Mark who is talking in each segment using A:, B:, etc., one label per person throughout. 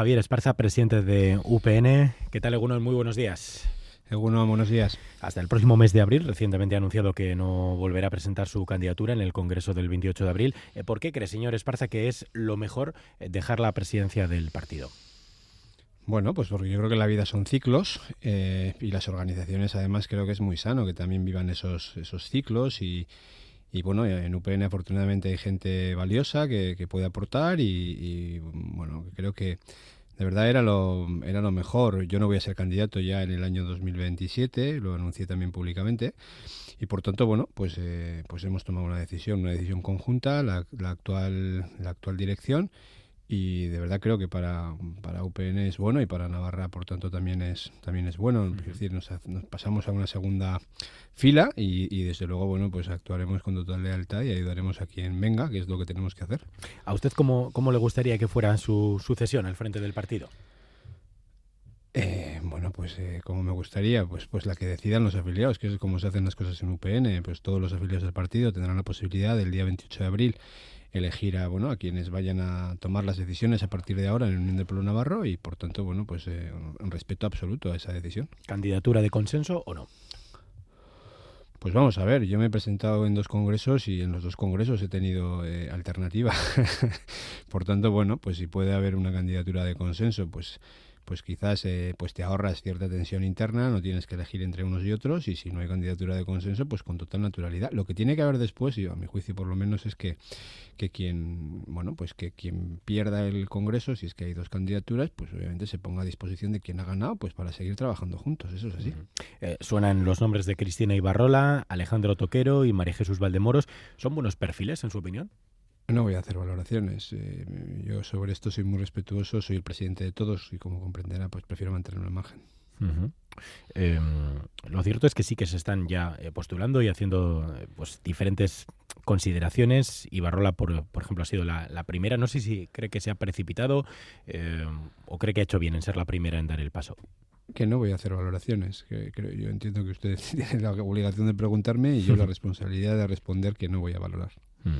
A: Javier Esparza, presidente de UPN. ¿Qué tal, Eguno? Muy buenos días.
B: Eguno, buenos días.
A: Hasta el próximo mes de abril, recientemente ha anunciado que no volverá a presentar su candidatura en el Congreso del 28 de abril. Eh, ¿Por qué cree, señor Esparza, que es lo mejor eh, dejar la presidencia del partido?
B: Bueno, pues porque yo creo que la vida son ciclos eh, y las organizaciones además creo que es muy sano que también vivan esos, esos ciclos y, y bueno, en UPN afortunadamente hay gente valiosa que, puede aportar y, bueno, creo que de verdad era lo, era lo mejor. Yo no voy a ser candidato ya en el año 2027, lo anuncié también públicamente y por tanto, bueno, pues, eh, pues hemos tomado una decisión, una decisión conjunta, la, la, actual, la actual dirección y de verdad creo que para, para UPN es bueno y para Navarra por tanto también es también es bueno. Es decir nos, pasamos a una segunda fila y, desde luego bueno pues actuaremos con total lealtad y ayudaremos a quien venga que es lo que tenemos que hacer.
A: A usted cómo, cómo le gustaría que fuera su sucesión al frente del partido
B: eh, bueno, pues eh, como me gustaría, pues pues la que decidan los afiliados, que es como se hacen las cosas en UPN, pues todos los afiliados del partido tendrán la posibilidad del día 28 de abril elegir a bueno a quienes vayan a tomar las decisiones a partir de ahora en el Unión del Pueblo Navarro y por tanto bueno pues eh, un respeto absoluto a esa decisión.
A: ¿Candidatura de consenso o no?
B: Pues vamos a ver, yo me he presentado en dos congresos y en los dos congresos he tenido eh, alternativa. por tanto, bueno, pues si puede haber una candidatura de consenso, pues pues quizás eh, pues te ahorras cierta tensión interna, no tienes que elegir entre unos y otros y si no hay candidatura de consenso, pues con total naturalidad. Lo que tiene que haber después, y a mi juicio por lo menos, es que, que quien, bueno, pues que quien pierda el Congreso, si es que hay dos candidaturas, pues obviamente se ponga a disposición de quien ha ganado, pues para seguir trabajando juntos, eso es así.
A: Eh, suenan los nombres de Cristina Ibarrola, Alejandro Toquero y María Jesús Valdemoros. ¿Son buenos perfiles, en su opinión?
B: No voy a hacer valoraciones. Eh, yo sobre esto soy muy respetuoso, soy el presidente de todos y como comprenderá, pues prefiero mantener una imagen.
A: Em, lo cierto es que sí que se están ya eh, postulando y haciendo eh, pues diferentes consideraciones. Ibarrola, por, por ejemplo, ha sido la, primera. No sé si cree que se ha precipitado em, o cree que ha hecho bien en ser la primera en dar el paso.
B: Que no voy a hacer valoraciones. Que, yo entiendo que usted tiene la obligación de preguntarme y yo la responsabilidad de responder que no voy a valorar. Mm.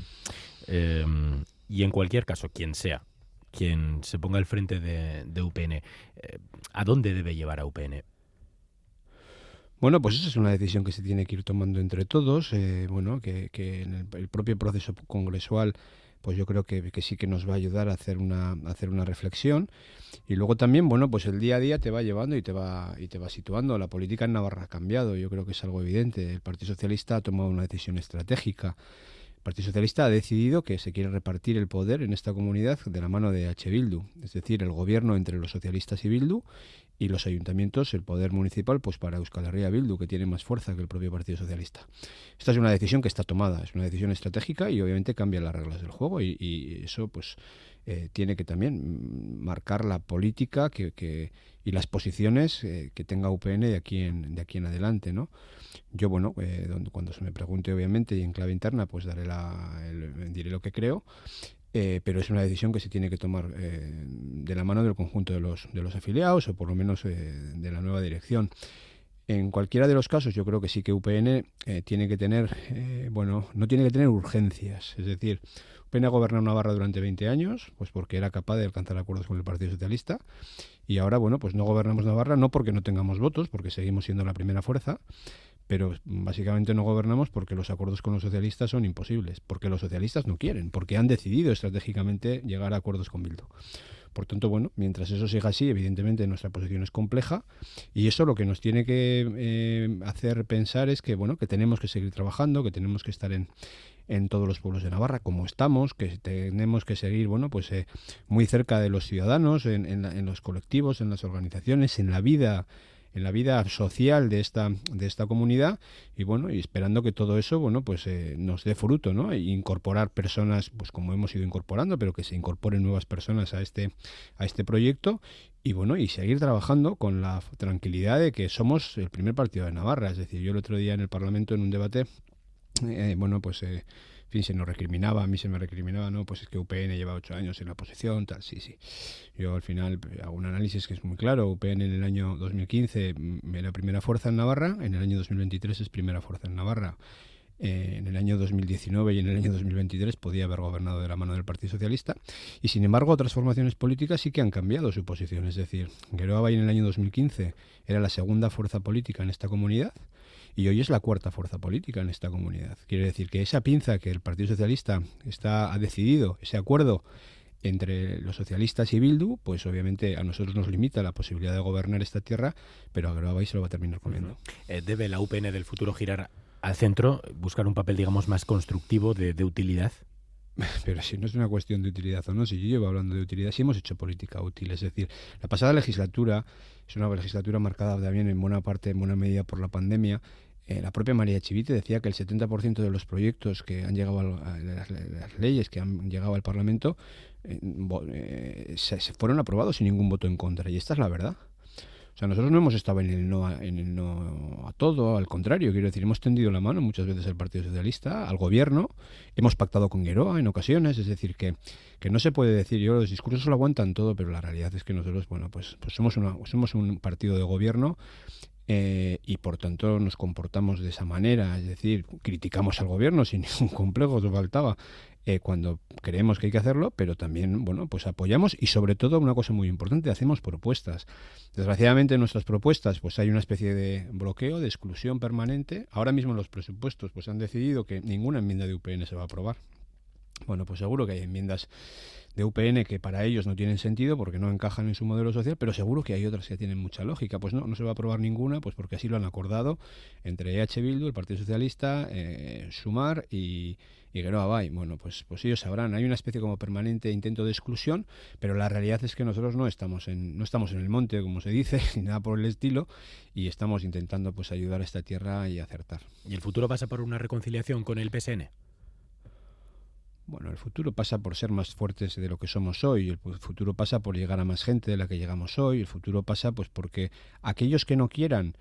A: Em, y en cualquier caso, quien sea, quien se ponga al frente de, UPN, eh, ¿a dónde debe llevar a UPN?
B: Bueno, pues esa es una decisión que se tiene que ir tomando entre todos. Eh, bueno, que, en el, propio proceso congresual, pues yo creo que, sí que nos va a ayudar a hacer una, hacer una reflexión. Y luego también, bueno, pues el día a día te va llevando y te va, y te va situando. La política en Navarra ha cambiado, yo creo que es algo evidente. El Partido Socialista ha tomado una decisión estratégica. El Partido Socialista ha decidido que se quiere repartir el poder en esta comunidad de la mano de H. Bildu, es decir, el gobierno entre los socialistas y Bildu y los ayuntamientos, el poder municipal, pues para Euskal Herria Bildu, que tiene más fuerza que el propio Partido Socialista. Esta es una decisión que está tomada, es una decisión estratégica y obviamente cambia las reglas del juego y, eso pues eh, tiene que también marcar la política que, y las posiciones eh, que tenga UPN de aquí en, de aquí en adelante, ¿no? Yo, bueno, eh, cuando se me pregunte, obviamente, y en clave interna, pues daré la, diré lo que creo, pero es una decisión que se tiene que tomar de la mano del conjunto de los, de los afiliados o por lo menos de la nueva dirección. En cualquiera de los casos, yo creo que sí que UPN tiene que tener, bueno, no tiene que tener urgencias. Es decir, UPN ha gobernado Navarra durante 20 años, pues porque era capaz de alcanzar acuerdos con el Partido Socialista. Y ahora, bueno, pues no gobernamos Navarra, no porque no tengamos votos, porque seguimos siendo la primera fuerza, pero básicamente no gobernamos porque los acuerdos con los socialistas son imposibles, porque los socialistas no quieren, porque han decidido estratégicamente llegar a acuerdos con Bildu. Por tanto, bueno, mientras eso siga así, evidentemente nuestra posición es compleja y eso lo que nos tiene que eh, hacer pensar es que, bueno, que tenemos que seguir trabajando, que tenemos que estar en, en todos los pueblos de Navarra como estamos, que tenemos que seguir, bueno, pues eh, muy cerca de los ciudadanos, en, en los colectivos, en las organizaciones, en la vida en la vida social de esta de esta comunidad y bueno y esperando que todo eso bueno pues eh, nos dé fruto no e incorporar personas pues como hemos ido incorporando pero que se incorporen nuevas personas a este a este proyecto y bueno y seguir trabajando con la tranquilidad de que somos el primer partido de Navarra. Es decir yo el otro día en el Parlamento en un debate eh, bueno pues eh, fin, se nos recriminaba, a mí se me recriminaba, no, pues es que UPN lleva ocho años en la oposición, tal, sí, sí. Yo al final eh, hago un análisis que es muy claro, UPN en el año 2015 mm, era primera fuerza en Navarra, en el año 2023 es primera fuerza en Navarra. eh, en el año 2019 y en el año 2023 podía haber gobernado de la mano del Partido Socialista. Y sin embargo, otras formaciones políticas sí que han cambiado su posición. Es decir, Geroa en el año 2015 era la segunda fuerza política en esta comunidad y hoy es la cuarta fuerza política en esta comunidad. Quiere decir que esa pinza que el Partido Socialista está, ha decidido, ese acuerdo entre los socialistas y Bildu, pues obviamente a nosotros nos limita la posibilidad de gobernar esta tierra, pero a Geroa se lo va a terminar comiendo.
A: Eh, ¿Debe la UPN del futuro girar al centro, buscar un papel, digamos, más constructivo de, utilidad?
B: Pero si no es una cuestión de utilidad o no, si yo llevo hablando de utilidad, si hemos hecho política útil. Es decir, la pasada legislatura es una legislatura marcada también en buena parte, en buena medida por la pandemia. Eh, la propia María Chivite decía que el 70% de los proyectos que han llegado a, las, leyes que han llegado al Parlamento eh, eh, se, se, fueron aprobados sin ningún voto en contra. Y esta es la verdad. O sea, nosotros no hemos estado en el no a, en el no a todo, al contrario, quiero decir, hemos tendido la mano muchas veces al Partido Socialista, al gobierno, hemos pactado con Gueroa en ocasiones, es decir, que, que no se puede decir, yo los discursos lo aguantan todo, pero la realidad es que nosotros, bueno, pues, pues somos, una, somos un partido de gobierno eh, y por tanto nos comportamos de esa manera, es decir, criticamos al gobierno sin ningún complejo, nos faltaba, eh, cuando creemos que hay que hacerlo, pero también, bueno, pues apoyamos y sobre todo una cosa muy importante, hacemos propuestas. Desgraciadamente en nuestras propuestas pues hay una especie de bloqueo, de exclusión permanente. Ahora mismo los presupuestos pues han decidido que ninguna enmienda de UPN se va a aprobar. Bueno, pues seguro que hay enmiendas de UPN que para ellos no tienen sentido porque no encajan en su modelo social, pero seguro que hay otras que tienen mucha lógica. Pues no, no se va a aprobar ninguna, pues porque así lo han acordado entre EH Bildu, el Partido Socialista, eh, Sumar y, y Geroa Bay. Bueno, pues, pues ellos sabrán. Hay una especie como permanente intento de exclusión, pero la realidad es que nosotros no estamos en, no estamos en el monte, como se dice, ni nada por el estilo, y estamos intentando pues ayudar a esta tierra y acertar.
A: ¿Y el futuro pasa por una reconciliación con el PSN?
B: Bueno, el futuro pasa por ser más fuertes de lo que somos hoy, el futuro pasa por llegar a más gente de la que llegamos hoy, el futuro pasa pues porque aquellos que no quieran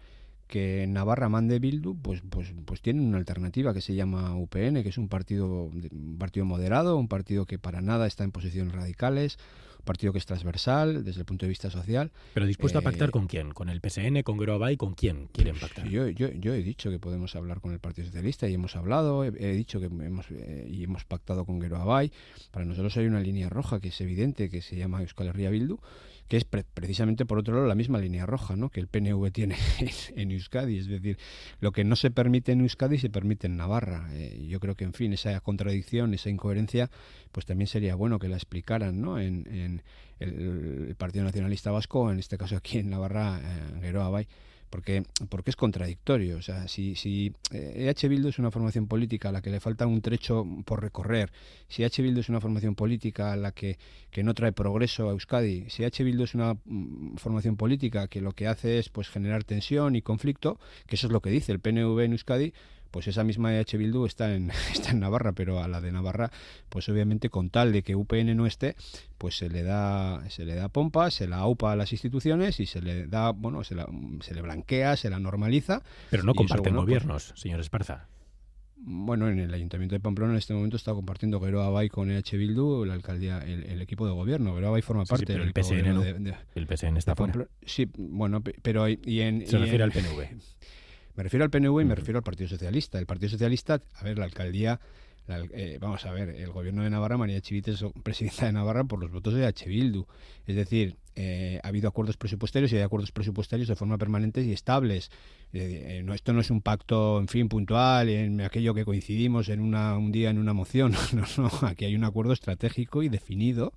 B: que Navarra mande Bildu, pues, pues, pues tienen una alternativa que se llama UPN, que es un partido, un partido moderado, un partido que para nada está en posiciones radicales, un partido que es transversal desde el punto de vista social.
A: ¿Pero dispuesto a pactar eh, con quién? ¿Con el PSN, con Groabay? ¿Con quién quieren pues pactar?
B: Yo, yo, yo, he dicho que podemos hablar con el Partido Socialista y hemos hablado, he, dicho que hemos, eh, y hemos pactado con Groabay. Para nosotros hay una línea roja que es evidente, que se llama Euskal Herria Bildu, que es precisamente por otro lado la misma línea roja ¿no? que el PNV tiene en, Euskadi. Es decir, lo que no se permite en Euskadi se permite en Navarra. Eh, yo creo que, en fin, esa contradicción, esa incoherencia, pues también sería bueno que la explicaran ¿no? en, el, Partido Nacionalista Vasco, en este caso aquí en Navarra, en Geroa Bay porque, porque es contradictorio. O sea, si, si EH Bildu es una formación política a la que le falta un trecho por recorrer, si EH Bildu es una formación política a la que, que no trae progreso a Euskadi, si EH Bildu es una mm, formación política que lo que hace es pues generar tensión y conflicto, que eso es lo que dice el PNV en Euskadi, pues esa misma EH Bildu está en, está en Navarra, pero a la de Navarra, pues obviamente con tal de que UPN no esté, pues se le da, se le da pompa, se la aupa a las instituciones y se le da, bueno, se, se le blanquea, se la normaliza.
A: Pero no comparten pues gobiernos, señor Esparza.
B: Bueno, en el Ayuntamiento de Pamplona en este momento está compartiendo Geroa Bay con EH Bildu, la alcaldía, el, equipo de gobierno. Geroa Bay forma parte
A: del el PSN el PSN está fuera.
B: Sí, bueno, pero y en...
A: Se refiere al PNV.
B: Me refiero al PNV y me refiero al Partido Socialista. El Partido Socialista, a ver, la alcaldía, eh, vamos a ver, el gobierno de Navarra, María Chivite es presidenta de Navarra por los votos de H. Bildu. Es decir, eh, ha habido acuerdos presupuestarios y hay acuerdos presupuestarios de forma permanente y estables. Eh, no, esto no es un pacto, en fin, puntual, en aquello que coincidimos en una, un día en una moción. No, no, aquí hay un acuerdo estratégico y definido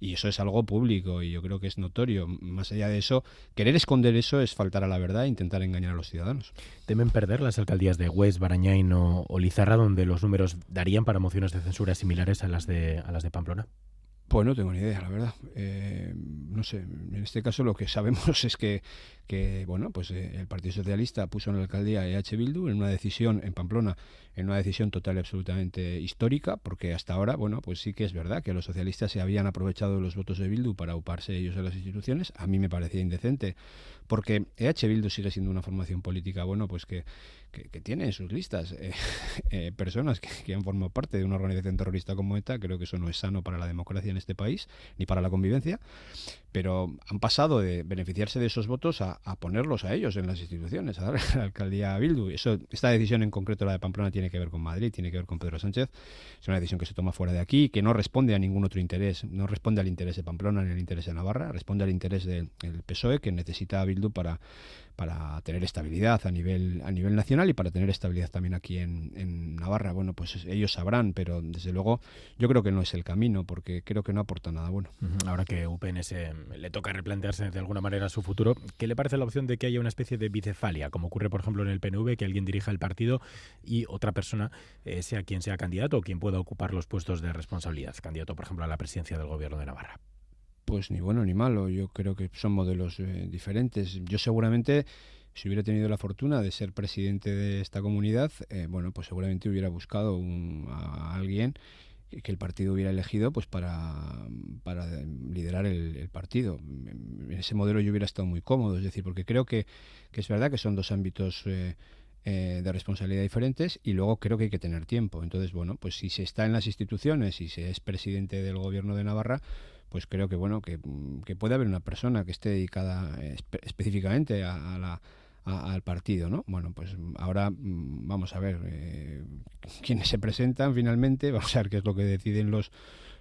B: y eso es algo público y yo creo que es notorio. Más allá de eso, querer esconder eso es faltar a la verdad e intentar engañar a los ciudadanos.
A: ¿Temen perder las alcaldías de Hues, Barañain o, Lizarra, donde los números darían para mociones de censura similares a las de, a las de Pamplona?
B: Pues no tengo ni idea, la verdad. Eh, no sé, en este caso lo que sabemos es que, que bueno, pues eh, el Partido Socialista puso en la alcaldía EH Bildu en una decisión en Pamplona, en una decisión total y absolutamente histórica, porque hasta ahora, bueno, pues sí que es verdad que los socialistas se habían aprovechado los votos de Bildu para uparse ellos a las instituciones. A mí me parecía indecente, porque EH Bildu sigue siendo una formación política, bueno, pues que, que, tiene en sus listas eh, eh, personas que, han formado parte de una organización terrorista como ETA. Creo que eso no es sano para la democracia en este país ni para la convivencia. Pero han pasado de beneficiarse de esos votos a, a, ponerlos a ellos en las instituciones, a darle la alcaldía a Bildu. Eso, esta decisión en concreto, la de Pamplona, tiene que ver con Madrid, tiene que ver con Pedro Sánchez. Es una decisión que se toma fuera de aquí, que no responde a ningún otro interés, no responde al interés de Pamplona ni al interés de Navarra, responde al interés del PSOE, que necesita a Bildu para para tener estabilidad a nivel a nivel nacional y para tener estabilidad también aquí en, en, Navarra. Bueno, pues ellos sabrán, pero desde luego yo creo que no es el camino porque creo que no aporta nada bueno.
A: Ahora que UPNS le toca replantearse de alguna manera su futuro, ¿qué le parece la opción de que haya una especie de bicefalia, como ocurre por ejemplo en el PNV, que alguien dirija el partido y otra persona eh, sea quien sea candidato o quien pueda ocupar los puestos de responsabilidad, candidato por ejemplo a la presidencia del gobierno de Navarra?
B: pues ni bueno ni malo. Yo creo que son modelos eh, diferentes. Yo seguramente, si hubiera tenido la fortuna de ser presidente de esta comunidad, eh, bueno, pues seguramente hubiera buscado a alguien que el partido hubiera elegido pues para, para liderar el, partido. En ese modelo yo hubiera estado muy cómodo, es decir, porque creo que, que es verdad que son dos ámbitos eh, de responsabilidad diferentes y luego creo que hay que tener tiempo. Entonces, bueno, pues si se está en las instituciones y se es presidente del gobierno de Navarra, pues creo que bueno que, puede haber una persona que esté dedicada específicamente a, la al partido, ¿no? Bueno, pues ahora mm, vamos a ver eh, quiénes se presentan finalmente, vamos a ver qué es lo que deciden los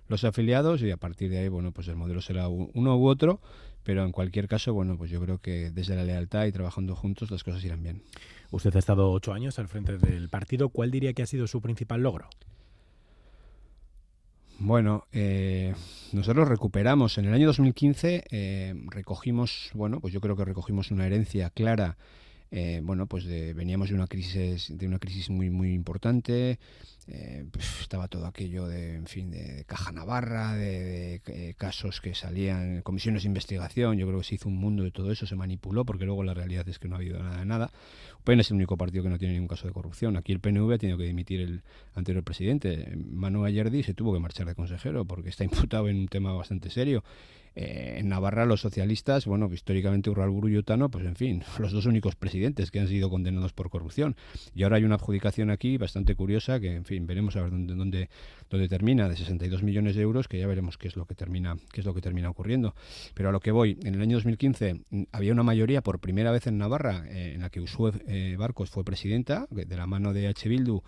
B: los afiliados y a partir de ahí, bueno, pues el modelo será uno u otro, pero en cualquier caso, bueno, pues yo creo que desde la lealtad y trabajando juntos las cosas irán bien.
A: Usted ha estado ocho años al frente del partido. ¿Cuál diría que ha sido su principal logro?
B: Bueno, eh, nosotros recuperamos en el año 2015, eh, recogimos, bueno, pues yo creo que recogimos una herencia clara. Eh, bueno, pues veníamos de una crisis, de una crisis muy muy importante. Pues estaba todo aquello de, en fin, de, Caja Navarra, de, casos que salían, comisiones de investigación. Yo creo que se hizo un mundo de todo eso, se manipuló, porque luego la realidad es que no ha habido nada de nada. PN es el único partido que no tiene ningún caso de corrupción. Aquí el PNV ha tenido que dimitir el anterior presidente. Manuel Ayerdi se tuvo que marchar de consejero porque está imputado en un tema bastante serio. Eh, en Navarra los socialistas, bueno, históricamente Urralburu y Utano, pues en fin, los dos únicos presidentes que han sido condenados por corrupción. Y ahora hay una adjudicación aquí bastante curiosa que, en fin, veremos a ver dónde, dónde, dónde termina, de 62 millones de euros, que ya veremos qué es lo que termina, qué es lo que termina ocurriendo. Pero a lo que voy, en el año 2015 mm, había una mayoría por primera vez en Navarra eh, en la que Usue eh, Barcos fue presidenta, de la mano de H. Bildu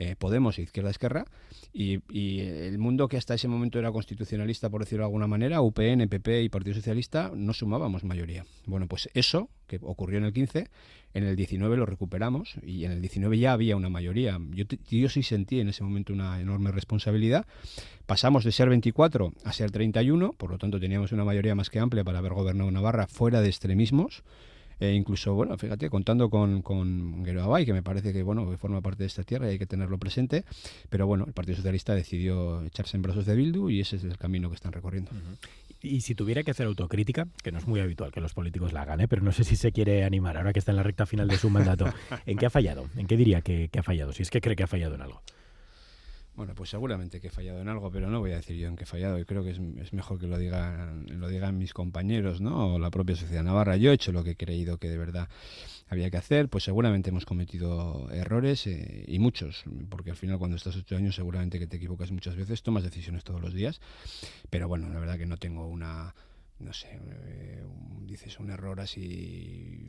B: eh, Podemos e Izquierda Esquerra, y, el mundo que hasta ese momento era constitucionalista, por decirlo de alguna manera, UPN, PP y Partido Socialista, no sumábamos mayoría. Bueno, pues eso, que ocurrió en el 15, en el 19 lo recuperamos, y en el 19 ya había una mayoría. Yo, yo sí sentí en ese momento una enorme responsabilidad. Pasamos de ser 24 a ser 31, por lo tanto teníamos una mayoría más que amplia para haber gobernado Navarra fuera de extremismos. E incluso, bueno, fíjate, contando con, con Abay, que me parece que, bueno, forma parte de esta tierra y hay que tenerlo presente, pero bueno, el Partido Socialista decidió echarse en brazos de Bildu y ese es el camino que están recorriendo.
A: Y si tuviera que hacer autocrítica, que no es muy habitual que los políticos la hagan, ¿eh? pero no sé si se quiere animar ahora que está en la recta final de su mandato, ¿en qué ha fallado? ¿En qué diría que, que ha fallado? Si es que cree que ha fallado en algo.
B: Bueno, pues seguramente que he fallado en algo, pero no voy a decir yo en qué he fallado. Y creo que es, mejor que lo digan, lo digan mis compañeros, ¿no? O la propia sociedad navarra. Yo he hecho lo que he creído que de verdad había que hacer. Pues seguramente hemos cometido errores eh, y muchos, porque al final cuando estás ocho años seguramente que te equivocas muchas veces, tomas decisiones todos los días. Pero bueno, la verdad que no tengo una no sé, eh, dices un error así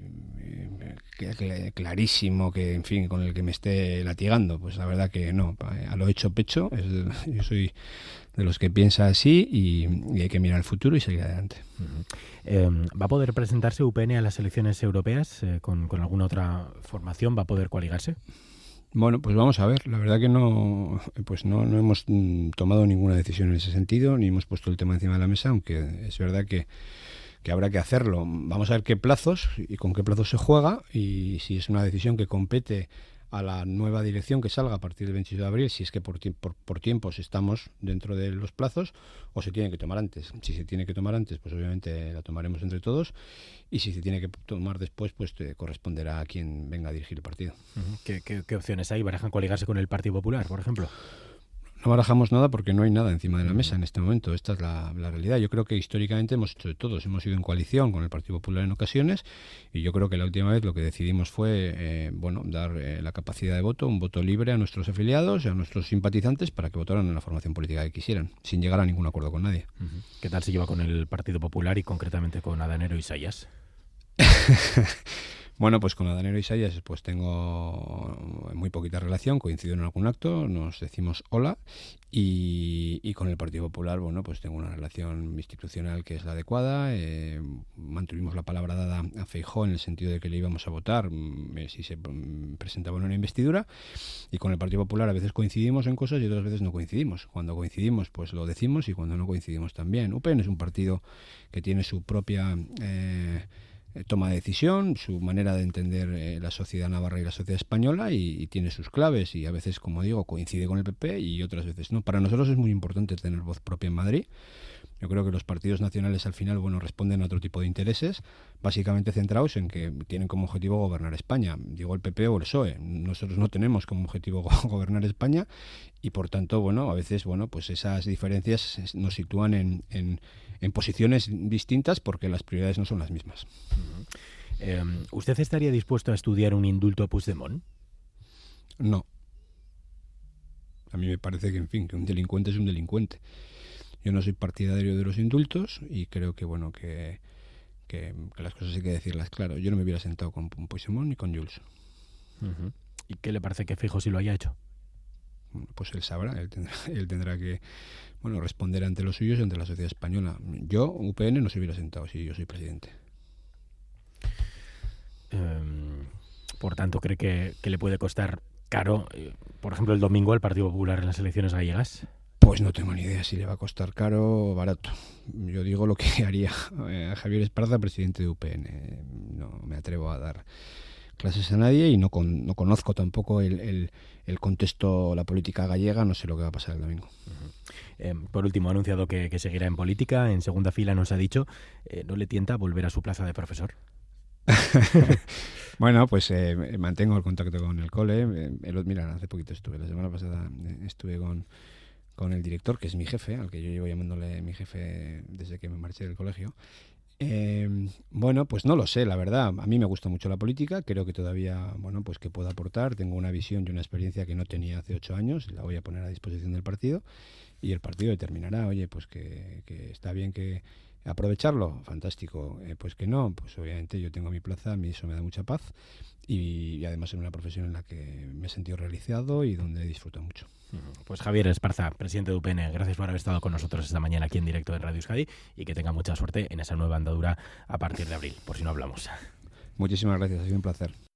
B: eh, clarísimo que, en fin, con el que me esté latigando. Pues la verdad que no, a lo hecho pecho, yo soy de los que piensa así y, hay que mirar al futuro y seguir adelante.
A: Em, ¿Va a poder presentarse UPN a las elecciones europeas eh, con, con alguna otra formación? ¿Va a poder coaligarse?
B: Bueno, pues vamos a ver. La verdad que no, pues no, no hemos mm, tomado ninguna decisión en ese sentido, ni hemos puesto el tema encima de la mesa, aunque es verdad que, que habrá que hacerlo. Vamos a ver qué plazos y con qué plazos se juega y si es una decisión que compete a la nueva dirección que salga a partir del 28 de abril, si es que por, por, por, tiempos estamos dentro de los plazos, o se tiene que tomar antes. Si se tiene que tomar antes, pues obviamente la tomaremos entre todos, y si se tiene que tomar después, pues te corresponderá a quien venga a dirigir el partido.
A: ¿Qué, qué, opciones hay? ¿Barajan coligarse con el Partido Popular, por ejemplo?
B: No barajamos nada porque no hay nada encima de la mesa en este momento. Esta es la, realidad. Yo creo que históricamente hemos hecho de todos. Hemos ido en coalición con el Partido Popular en ocasiones y yo creo que la última vez lo que decidimos fue eh, bueno dar eh, la capacidad de voto, un voto libre a nuestros afiliados y a nuestros simpatizantes para que votaran en la formación política que quisieran, sin llegar a ningún acuerdo con nadie.
A: ¿Qué tal se lleva con el Partido Popular y concretamente con Adanero y Sayas?
B: Bueno, pues con Adanero Isaías pues tengo muy poquita relación, coincido en algún acto, nos decimos hola y, con el Partido Popular, bueno, pues tengo una relación institucional que es la adecuada, eh, mantuvimos la palabra dada a Feijó en el sentido de que le íbamos a votar mm, eh, si se mm, presentaba una investidura y con el Partido Popular a veces coincidimos en cosas y otras veces no coincidimos. Cuando coincidimos pues lo decimos y cuando no coincidimos también. UPN es un partido que tiene su propia... Eh, eh, toma de decisión, su manera de entender eh, la sociedad navarra y la sociedad española y, tiene sus claves y a veces, como digo, coincide con el PP y otras veces no. Para nosotros es muy importante tener voz propia en Madrid. Yo creo que los partidos nacionales al final, bueno, responden a otro tipo de intereses, básicamente centrados en que tienen como objetivo gobernar España. Digo el PP o el PSOE. Nosotros no tenemos como objetivo gobernar España y por tanto, bueno, a veces, bueno, pues esas diferencias nos sitúan en, en, en posiciones distintas porque las prioridades no son las mismas.
A: Em, ¿Usted estaría dispuesto a estudiar un indulto a Puigdemont?
B: No. A mí me parece que, en fin, que un delincuente es un delincuente. Yo no soy partidario de los indultos y creo que, bueno, que, que, las cosas hay que decirlas claro. Yo no me hubiera sentado con Puigdemont ni con Jules.
A: ¿Y qué le parece que Fijo si lo haya hecho?
B: Pues él sabrá, él tendrá, él tendrá que bueno, responder ante los suyos y ante la sociedad española. Yo, UPN, no se hubiera sentado si yo soy presidente.
A: Em, por tanto, ¿cree que, le puede costar caro, eh, por ejemplo, el domingo al Partido Popular en las elecciones gallegas?
B: Pues no tengo ni idea si le va a costar caro o barato. Yo digo lo que haría eh, a Javier Esparza, presidente de UPN. No me atrevo a dar clases a nadie y no, no conozco tampoco el, el, contexto, la política gallega, no sé lo que va a pasar el domingo.
A: Em, por último, ha anunciado que, seguirá en política. En segunda fila nos ha dicho, eh, ¿no le tienta volver a su plaza de profesor?
B: bueno, pues eh, mantengo el contacto con el cole. Eh, mira, hace poquito estuve, la semana pasada estuve con, con el director, que es mi jefe, al que yo llevo llamándole mi jefe desde que me marché del colegio. bueno, pues no lo sé, la verdad. A mí me gusta mucho la política. Creo que todavía, bueno, pues que puedo aportar. Tengo una visión y una experiencia que no tenía hace ocho años. La voy a poner a disposición del partido y el partido determinará, oye, pues que, está bien que aprovecharlo, fantástico, eh, pues que no, pues obviamente yo tengo mi plaza, a mí eso me da mucha paz y, además en una profesión en la que me he sentido realizado y donde disfruto mucho.
A: Pues Javier Esparza, presidente de UPN, gracias por haber estado con nosotros esta mañana aquí en directo de Radio Euskadi y que tenga mucha suerte en esa nueva andadura a partir de abril, por si no hablamos.
B: Muchísimas gracias, ha sido un placer.